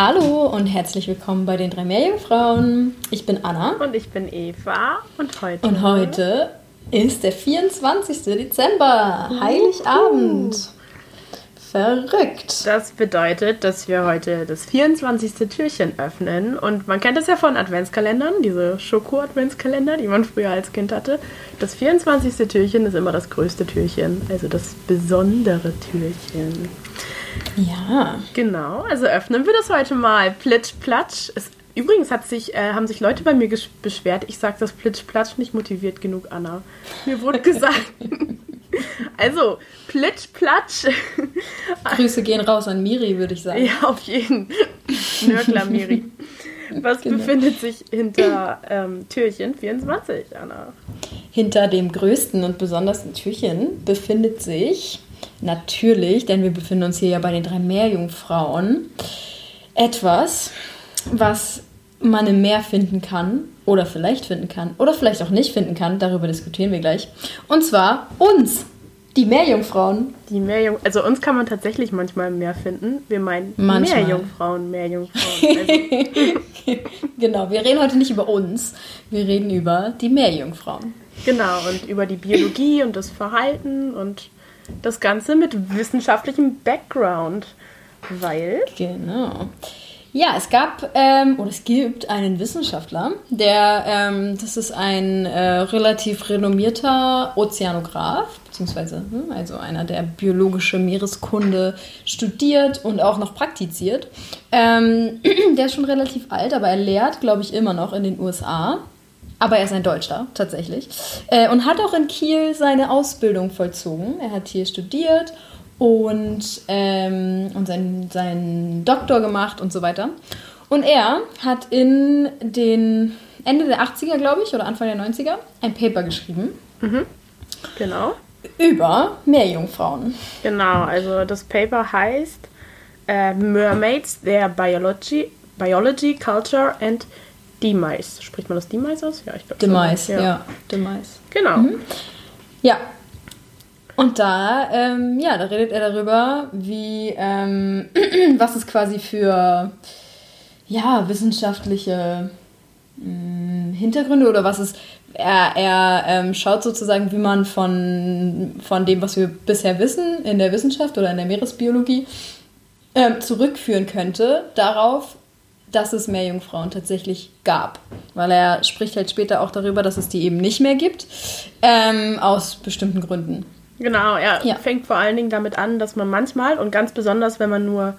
Hallo und herzlich willkommen bei den drei Meerjungfrauen. Ich bin Anna. Und ich bin Eva. Und heute. Und heute ist der 24. Dezember, Heiligabend. Verrückt. Das bedeutet, dass wir heute das 24. Türchen öffnen. Und man kennt das ja von Adventskalendern, diese Schoko-Adventskalender, die man früher als Kind hatte. Das 24. Türchen ist immer das größte Türchen, also das besondere Türchen. Ja. Genau, also öffnen wir das heute mal. Plitsch, platsch. Es, übrigens hat sich, äh, haben sich Leute bei mir beschwert, ich sage das Plitsch, platsch nicht motiviert genug, Anna. Mir wurde gesagt. also, Plitsch, platsch. Grüße gehen raus an Miri, würde ich sagen. Ja, auf jeden. Nörgler Miri. Was genau. befindet sich hinter ähm, Türchen 24, Anna? Hinter dem größten und besondersten Türchen befindet sich natürlich, denn wir befinden uns hier ja bei den drei Meerjungfrauen, etwas, was man im Meer finden kann oder vielleicht finden kann oder vielleicht auch nicht finden kann. Darüber diskutieren wir gleich. Und zwar uns, die Meerjungfrauen. Die Meerjung also uns kann man tatsächlich manchmal im Meer finden. Wir meinen manchmal. Meerjungfrauen, Meerjungfrauen. Also. genau, wir reden heute nicht über uns, wir reden über die Meerjungfrauen. Genau, und über die Biologie und das Verhalten und das Ganze mit wissenschaftlichem Background, weil. Genau. Ja, es gab ähm, oder es gibt einen Wissenschaftler, der, ähm, das ist ein äh, relativ renommierter Ozeanograf, beziehungsweise hm, also einer, der biologische Meereskunde studiert und auch noch praktiziert. Ähm, der ist schon relativ alt, aber er lehrt, glaube ich, immer noch in den USA. Aber er ist ein Deutscher, tatsächlich. Äh, und hat auch in Kiel seine Ausbildung vollzogen. Er hat hier studiert und, ähm, und seinen, seinen Doktor gemacht und so weiter. Und er hat in den Ende der 80er, glaube ich, oder Anfang der 90er, ein Paper geschrieben. Mhm. Genau. Über Meerjungfrauen. Genau, also das Paper heißt äh, Mermaids, Their Biology, Biology, Culture and Demise. Spricht man das Demise aus? Ja, ich glaube Demise, ja. ja. Demise. Genau. Mhm. Ja. Und da, ähm, ja, da redet er darüber, wie, ähm, was es quasi für, ja, wissenschaftliche mh, mm, Hintergründe oder was es, er, er ähm, schaut sozusagen, wie man von, von dem, was wir bisher wissen in der Wissenschaft oder in der Meeresbiologie, ähm, zurückführen könnte darauf, dass es Meerjungfrauen tatsächlich gab. Weil er spricht halt später auch darüber, dass es die eben nicht mehr gibt, ähm, aus bestimmten Gründen. Genau, er ja. fängt vor allen Dingen damit an, dass man manchmal und ganz besonders, wenn man nur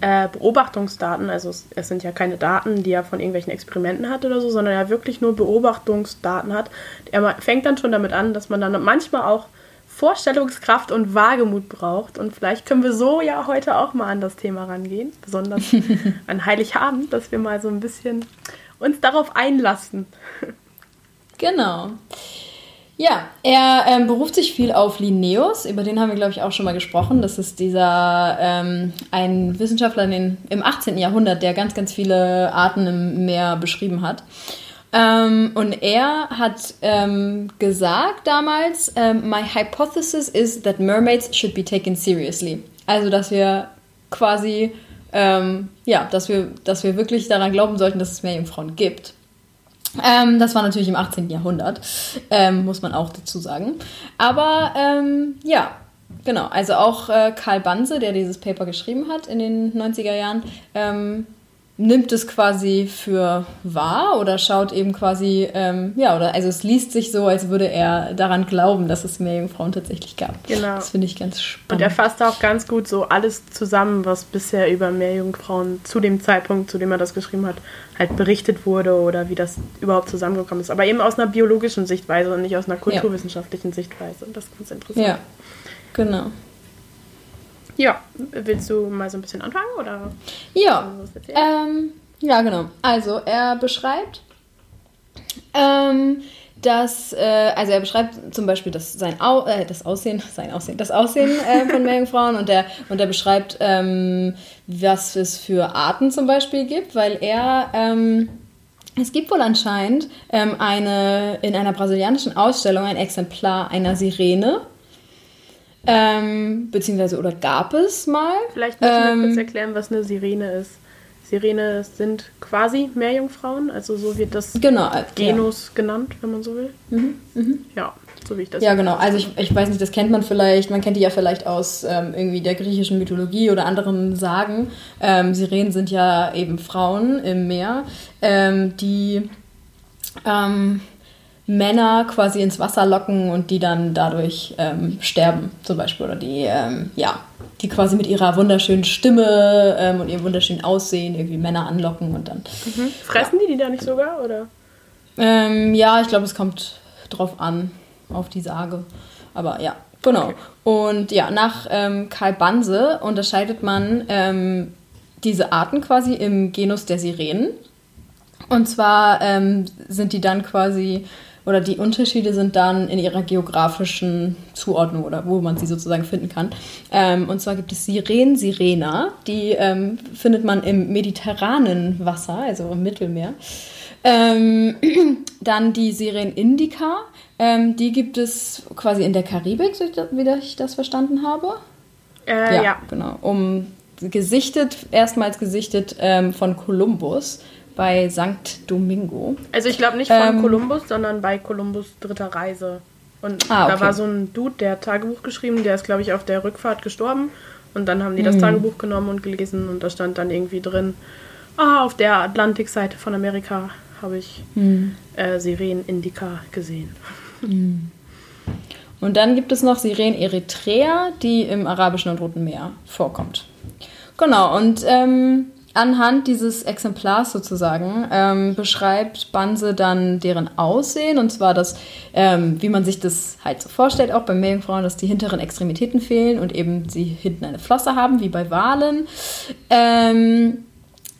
äh, Beobachtungsdaten, also es, es, sind ja keine Daten, die er von irgendwelchen Experimenten hat oder so, sondern er wirklich nur Beobachtungsdaten hat. Er fängt dann schon damit an, dass man dann manchmal auch Vorstellungskraft und Wagemut braucht. Und vielleicht können wir so ja heute auch mal an das Thema rangehen, besonders an Heiligabend, dass wir mal so ein bisschen uns darauf einlassen. Genau. Ja, er ähm, beruft sich viel auf Linnaeus, über den haben wir, glaube ich, auch schon mal gesprochen. Das ist dieser, ähm, ein Wissenschaftler den, im 18. Jahrhundert, der ganz, ganz viele Arten im Meer beschrieben hat. Ähm, und er hat ähm, gesagt damals, ähm, My hypothesis is that mermaids should be taken seriously. Also, dass wir quasi, ähm, ja, dass wir, dass wir wirklich daran glauben sollten, dass es mehr Jungfrauen gibt. Ähm, das war natürlich im 18. Jahrhundert, ähm, muss man auch dazu sagen. Aber ja, genau. Also auch äh, Karl Banse, der dieses Paper geschrieben hat in den 90er Jahren, nimmt es quasi für wahr oder schaut eben quasi, ähm, ja, oder also es liest sich so, als würde er daran glauben, dass es mehr Jungfrauen tatsächlich gab. Genau. Das finde ich ganz spannend. Und er fasst auch ganz gut so alles zusammen, was bisher über mehr Jungfrauen zu dem Zeitpunkt, zu dem er das geschrieben hat, halt berichtet wurde oder wie das überhaupt zusammengekommen ist. Aber eben aus einer biologischen Sichtweise und nicht aus einer kulturwissenschaftlichen ja. Sichtweise. Und das ist ganz interessant. Ja, genau. Ja, willst du mal so ein bisschen anfangen oder? Ja, ähm, ja genau. Also er beschreibt, ähm, dass, äh, also er beschreibt zum Beispiel das, sein Au äh, das Aussehen, sein Aussehen, das Aussehen äh, von Meerjungfrauen und er, und er beschreibt, ähm, was es für Arten zum Beispiel gibt, weil er, ähm, es gibt wohl anscheinend ähm, eine, in einer brasilianischen Ausstellung ein Exemplar einer Sirene, ähm, beziehungsweise, oder gab es mal? Vielleicht müssen wir ähm, kurz erklären, was eine Sirene ist. Sirene sind quasi Meerjungfrauen, also so wird das genau, Genus ja. genannt, wenn man so will. Mhm, mhm. Ja, so wie ich das. Ja, genau. Also ich, ich weiß nicht, das kennt man vielleicht, man kennt die ja vielleicht aus ähm, irgendwie der griechischen Mythologie oder anderen Sagen. Ähm, Sirenen sind ja eben Frauen im Meer, ähm, die ähm, Männer quasi ins Wasser locken und die dann dadurch ähm, sterben, zum Beispiel. Oder die, ähm, ja, die quasi mit ihrer wunderschönen Stimme ähm, und ihrem wunderschönen Aussehen irgendwie Männer anlocken und dann. Mhm. Fressen ja. die die da nicht sogar, oder? Ähm, ja, ich glaube, es kommt drauf an, auf die Sage. Aber ja, genau. Okay. Und ja, nach ähm, Karl Banse unterscheidet man ähm, diese Arten quasi im Genus der Sirenen. Und zwar sind die dann quasi oder die Unterschiede sind dann in ihrer geografischen Zuordnung oder wo man sie sozusagen finden kann. Ähm, und zwar gibt es Sirenen Sirena, die ähm, findet man im mediterranen Wasser, also im Mittelmeer. Ähm, dann die Sirenen Indica, ähm, die gibt es quasi in der Karibik, wie ich das verstanden habe. Äh, ja, ja, genau. Um gesichtet, erstmals gesichtet ähm, von Kolumbus bei St. Domingo. Also ich glaube nicht von ähm, sondern bei Kolumbus dritter Reise. Und ah, okay. da war so ein Dude, der hat Tagebuch geschrieben, der ist, glaube ich, auf der Rückfahrt gestorben. Und dann haben die das hm. Tagebuch genommen und gelesen und da stand dann irgendwie drin, ah, auf der Atlantikseite von Amerika habe ich hm. äh, Sirenen Indica gesehen. Hm. Und dann gibt es noch Sirenen Eritrea, die im Arabischen und Roten Meer vorkommt. Genau, und ähm, Anhand dieses Exemplars sozusagen ähm, beschreibt Banse dann deren Aussehen und zwar das, ähm, wie man sich das halt so vorstellt, auch bei Meerjungfrauen, dass die hinteren Extremitäten fehlen und eben sie hinten eine Flosse haben, wie bei Walen. Ähm,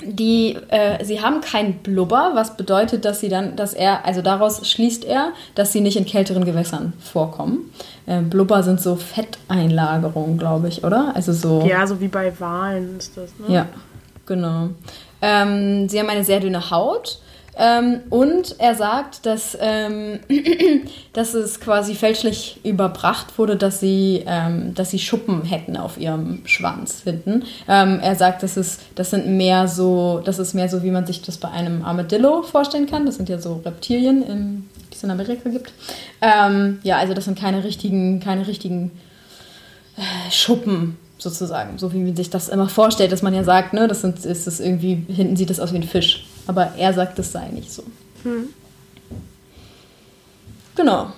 die, äh, sie haben keinen Blubber, was bedeutet, dass sie dann, dass er, also daraus schließt er, dass sie nicht in kälteren Gewässern vorkommen. Äh, Blubber sind so Fetteinlagerungen, glaube ich, oder? Also so. Ja, so wie bei Walen ist das, ne? Ja. Genau. Ähm, sie haben eine sehr dünne Haut. Ähm, und er sagt, dass, ähm, dass es quasi fälschlich überbracht wurde, dass sie, ähm, dass sie Schuppen hätten auf ihrem Schwanz hinten. Ähm, er sagt, dass es, das sind mehr so, das ist mehr so, wie man sich das bei einem Armadillo vorstellen kann. Das sind ja so Reptilien, in, die es in Amerika gibt. Ähm, ja, also das sind keine richtigen, keine richtigen äh, Schuppen sozusagen. So wie man sich das immer vorstellt, dass man ja sagt, ne, das sind, ist das irgendwie, hinten sieht das aus wie ein Fisch. Aber er sagt, das sei nicht so. Hm. Genau.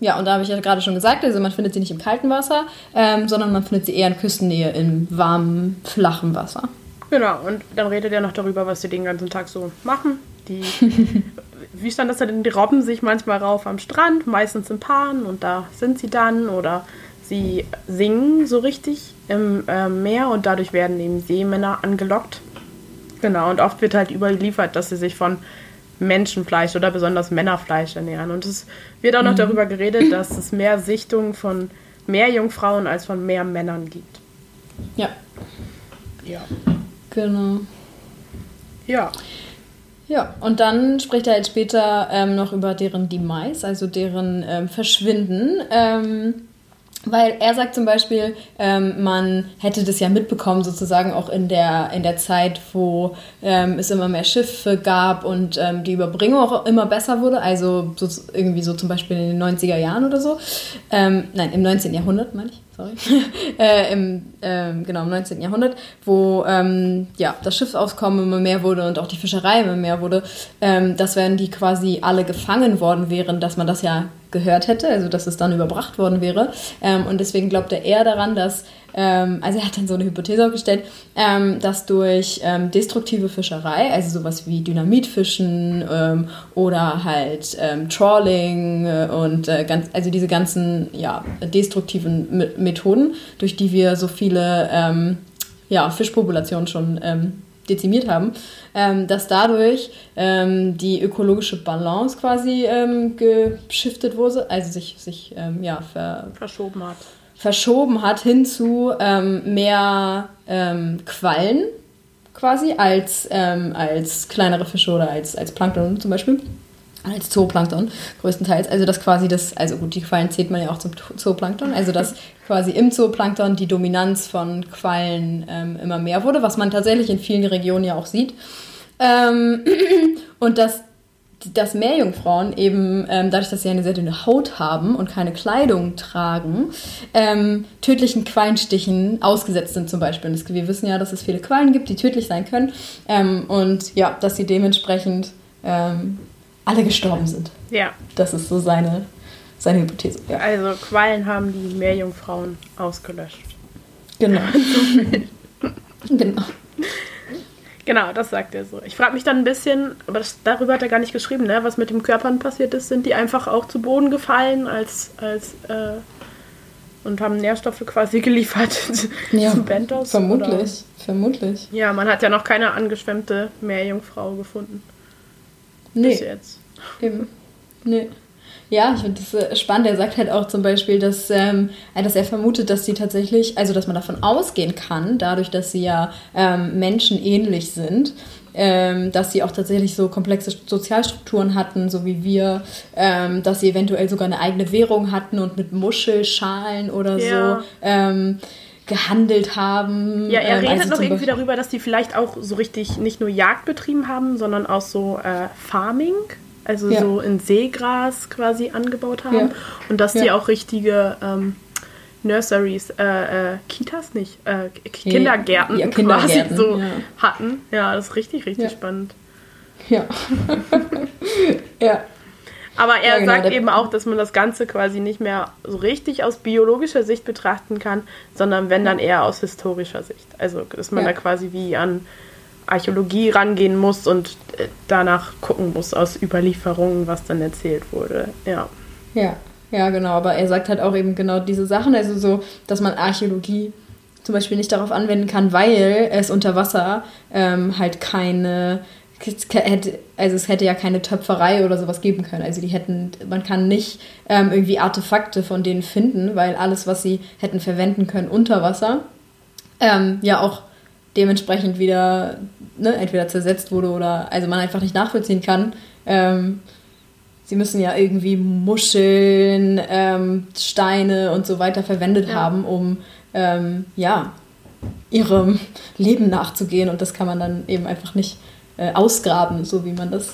Ja, und da habe ich ja gerade schon gesagt, also man findet sie nicht im kalten Wasser, ähm, sondern man findet sie eher in Küstennähe, in warmem, flachem Wasser. Genau, und dann redet er noch darüber, was sie den ganzen Tag so machen. Die, wie stand das denn? Die robben sich manchmal rauf am Strand, meistens in Paaren und da sind sie dann oder Sie singen so richtig im äh, Meer und dadurch werden eben Seemänner angelockt. Genau, und oft wird halt überliefert, dass sie sich von Menschenfleisch oder besonders Männerfleisch ernähren. Und es wird auch noch mhm. darüber geredet, dass es mehr Sichtungen von mehr Jungfrauen als von mehr Männern gibt. Ja. Ja. Genau. Ja. Ja, und dann spricht er jetzt später ähm, noch über deren Demise, also deren ähm, Verschwinden. Ähm, weil er sagt zum Beispiel, ähm, man hätte das ja mitbekommen, sozusagen auch in der, in der Zeit, wo ähm, es immer mehr Schiffe gab und ähm, die Überbringung auch immer besser wurde. Also so, irgendwie so zum Beispiel in den 90er Jahren oder so. Ähm, nein, im 19. Jahrhundert, meine ich sorry, äh, im, ähm, genau, im 19. Jahrhundert, wo ähm, ja, das Schiffsauskommen immer mehr wurde und auch die Fischerei immer mehr wurde, dass wenn die quasi alle gefangen worden wären, dass man das ja gehört hätte, also dass es dann überbracht worden wäre. Ähm, und deswegen glaubt er eher daran, dass ähm, also er hat dann so eine Hypothese aufgestellt, ähm, dass durch ähm, destruktive Fischerei, also sowas wie Dynamitfischen ähm, oder halt ähm, Trawling äh, und äh, ganz, also diese ganzen ja, destruktiven Methoden, durch die wir so viele ähm, ja, Fischpopulationen schon dezimiert haben, ähm, dass dadurch ähm, die ökologische Balance quasi ähm, geschiftet wurde, also sich, sich ja, ver verschoben hat verschoben hat hin zu ähm, mehr ähm, Quallen quasi als, ähm, als kleinere Fische oder als, als Plankton zum Beispiel. Als Zooplankton größtenteils. Also das quasi das, also gut, die Quallen zählt man ja auch zum Zooplankton, also dass quasi im Zooplankton die Dominanz von Quallen ähm, immer mehr wurde, was man tatsächlich in vielen Regionen ja auch sieht. Ähm, und dass, dass Meerjungfrauen eben, ähm, dadurch, dass sie eine sehr dünne Haut haben und keine Kleidung tragen, ähm, tödlichen Quallenstichen ausgesetzt sind zum Beispiel. Und wir wissen ja, dass es viele Quallen gibt, die tödlich sein können. Ähm, und ja, dass sie dementsprechend ähm, alle gestorben sind. Ja. Das ist so seine, seine Hypothese. Ja. Also Quallen haben die Meerjungfrauen ausgelöscht. Genau. genau. Genau, das sagt er so. Ich frage mich dann ein bisschen, aber das, darüber hat er gar nicht geschrieben, ne? was mit den Körpern passiert ist. Sind die einfach auch zu Boden gefallen als, als äh, und haben Nährstoffe quasi geliefert ja, zum Bentos? Vermutlich, oder? vermutlich. Ja, man hat ja noch keine angeschwemmte Meerjungfrau gefunden. Nee. Bis jetzt. Eben. Nee. Ja, ich finde das äh, spannend. Er sagt halt auch zum Beispiel, dass, ähm, dass er vermutet, dass sie tatsächlich, also dass man davon ausgehen kann, dadurch, dass sie ja ähm, menschenähnlich sind, ähm, dass sie auch tatsächlich so komplexe Sozialstrukturen hatten, so wie wir, ähm, dass sie eventuell sogar eine eigene Währung hatten und mit Muschelschalen oder ja. so ähm, gehandelt haben. Ja, er ähm, redet also noch irgendwie darüber, dass die vielleicht auch so richtig nicht nur Jagd betrieben haben, sondern auch so äh, Farming, also ja. so in Seegras quasi angebaut haben. Ja. Und dass die auch richtige ähm, Nurseries, äh, äh, Kitas nicht, äh, Kindergärten, ja, Kindergärten quasi so hatten. Ja, das ist richtig, richtig spannend. Ja. ja. Aber er ja, genau, sagt eben auch, dass man das Ganze quasi nicht mehr so richtig aus biologischer Sicht betrachten kann, sondern wenn dann eher aus historischer Sicht. Also, dass man ja. da quasi wie an Archäologie rangehen muss und äh, danach gucken muss aus Überlieferungen, was dann erzählt wurde. Ja. Ja, ja, genau. Aber er sagt halt auch eben genau diese Sachen, also so, dass man Archäologie zum Beispiel nicht darauf anwenden kann, weil es unter Wasser ähm, halt keine also es hätte ja keine Töpferei oder sowas geben können. Also die hätten, man kann nicht ähm, irgendwie Artefakte von denen finden, weil alles, was sie hätten verwenden können unter Wasser, ähm, ja auch dementsprechend wieder ne, entweder zersetzt wurde oder also man einfach nicht nachvollziehen kann. Ähm, sie müssen ja irgendwie Muscheln, ähm, Steine und so weiter verwendet ja. haben, um ähm, ja ihrem Leben nachzugehen und das kann man dann eben einfach nicht äh, ausgraben, so wie man das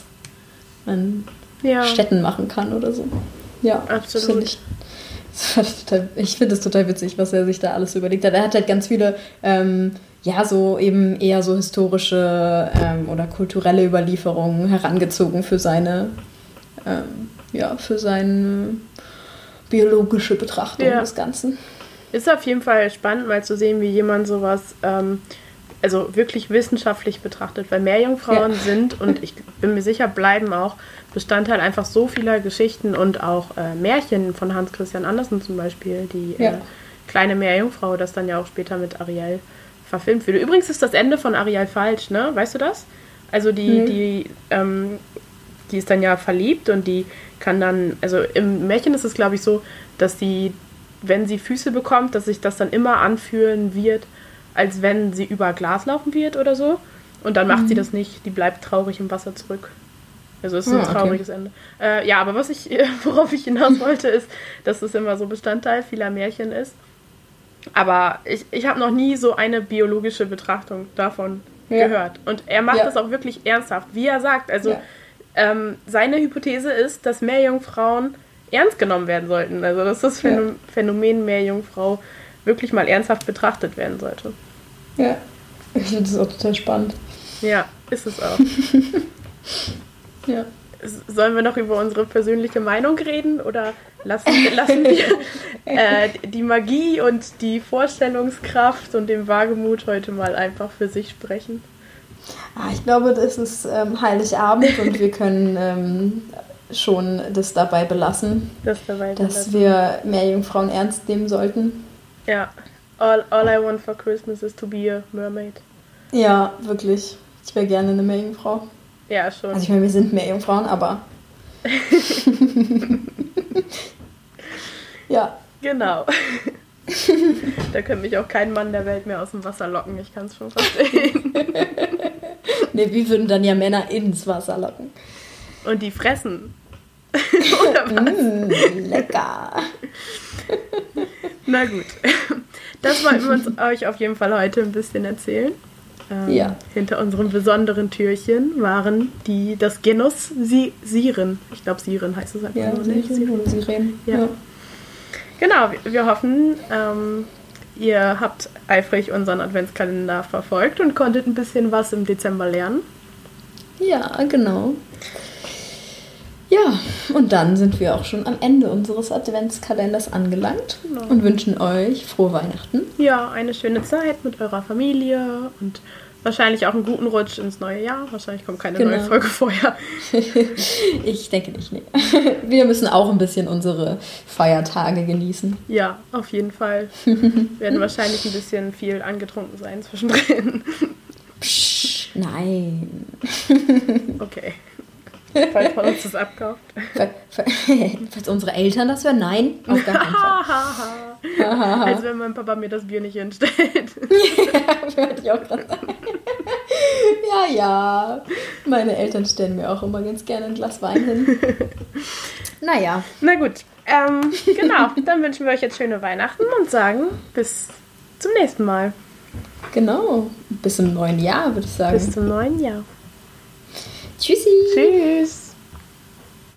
an ja. Städten machen kann oder so. Ja, absolut. Ich, ich finde es total witzig, was er sich da alles überlegt hat. Er hat halt ganz viele, ähm, ja, so eben eher so historische ähm, oder kulturelle Überlieferungen herangezogen für seine, ähm, ja, für seine biologische Betrachtung ja. des Ganzen. Ist auf jeden Fall spannend, mal zu sehen, wie jemand sowas ähm, also wirklich wissenschaftlich betrachtet, weil Meerjungfrauen ja. sind und ich bin mir sicher bleiben auch Bestandteil einfach so vieler Geschichten und auch äh, Märchen von Hans Christian Andersen zum Beispiel, die ja. äh, kleine Meerjungfrau, das dann ja auch später mit Ariel verfilmt wurde. Übrigens ist das Ende von Ariel falsch, ne? Weißt du das? Also die, mhm. die, ähm, die ist dann ja verliebt und die kann dann, also im Märchen ist es glaube ich so, dass sie, wenn sie Füße bekommt, dass sich das dann immer anfühlen wird, als wenn sie über Glas laufen wird oder so. Und dann macht mhm. sie das nicht. Die bleibt traurig im Wasser zurück. Also es ist ein oh, trauriges okay. Ende. Äh, ja, aber was ich, worauf ich hinaus wollte, ist, dass es immer so Bestandteil vieler Märchen ist. Aber ich, ich habe noch nie so eine biologische Betrachtung davon ja. gehört. Und er macht ja. das auch wirklich ernsthaft, wie er sagt. Also ja. ähm, seine Hypothese ist, dass Meerjungfrauen ernst genommen werden sollten. Also dass das Phänomen Meerjungfrau wirklich mal ernsthaft betrachtet werden sollte. Ja, ich finde das auch total spannend. Ja, ist es auch. ja. Sollen wir noch über unsere persönliche Meinung reden oder lassen, lassen wir äh, die Magie und die Vorstellungskraft und den Wagemut heute mal einfach für sich sprechen? Ah, ich glaube, das ist ähm, Heiligabend und wir können ähm, schon das dabei belassen, das dabei dass belassen. wir mehr Jungfrauen ernst nehmen sollten. Ja. All, all I want for Christmas is to be a mermaid. Ja, wirklich. Ich wäre gerne eine Meerjungfrau. Ja, schon. Also ich meine, wir sind Meerjungfrauen, aber. ja. Genau. da könnte mich auch kein Mann der Welt mehr aus dem Wasser locken, ich kann es schon verstehen. ne, wir würden dann ja Männer ins Wasser locken. Und die fressen. Oder was? Mm, lecker. Na gut. Das wollten wir uns euch auf jeden Fall heute ein bisschen erzählen. Ähm, ja. Hinter unserem besonderen Türchen waren die, das Genus si Siren. Ich glaube, Siren heißt es einfach ja, nur nicht. Siren oder Siren. Ja. ja. Genau, wir hoffen, ähm, ihr habt eifrig unseren Adventskalender verfolgt und konntet ein bisschen was im Dezember lernen. Ja, genau. Ja, und dann sind wir auch schon am Ende unseres Adventskalenders angelangt genau. und wünschen euch frohe Weihnachten. Ja, eine schöne Zeit mit eurer Familie und wahrscheinlich auch einen guten Rutsch ins neue Jahr. Wahrscheinlich kommt keine genau. neue Folge vorher. ich denke nicht, nee. Wir müssen auch ein bisschen unsere Feiertage genießen. Ja, auf jeden Fall. Wir werden wahrscheinlich ein bisschen viel angetrunken sein zwischendrin. Psch, nein. Okay. Falls man uns das abkauft. Falls unsere Eltern das hören, nein, auf gar keinen Fall. Als wenn mein Papa mir das Bier nicht hinstellt. ja, würde ich auch gerade sagen. ja, ja. Meine Eltern stellen mir auch immer ganz gerne ein Glas Wein hin. Naja. Na gut. Ähm, genau, dann wünschen wir euch jetzt schöne Weihnachten und sagen bis zum nächsten Mal. Genau. Bis zum neuen Jahr, würde ich sagen. Bis zum neuen Jahr. Tschüssi. Tschüss.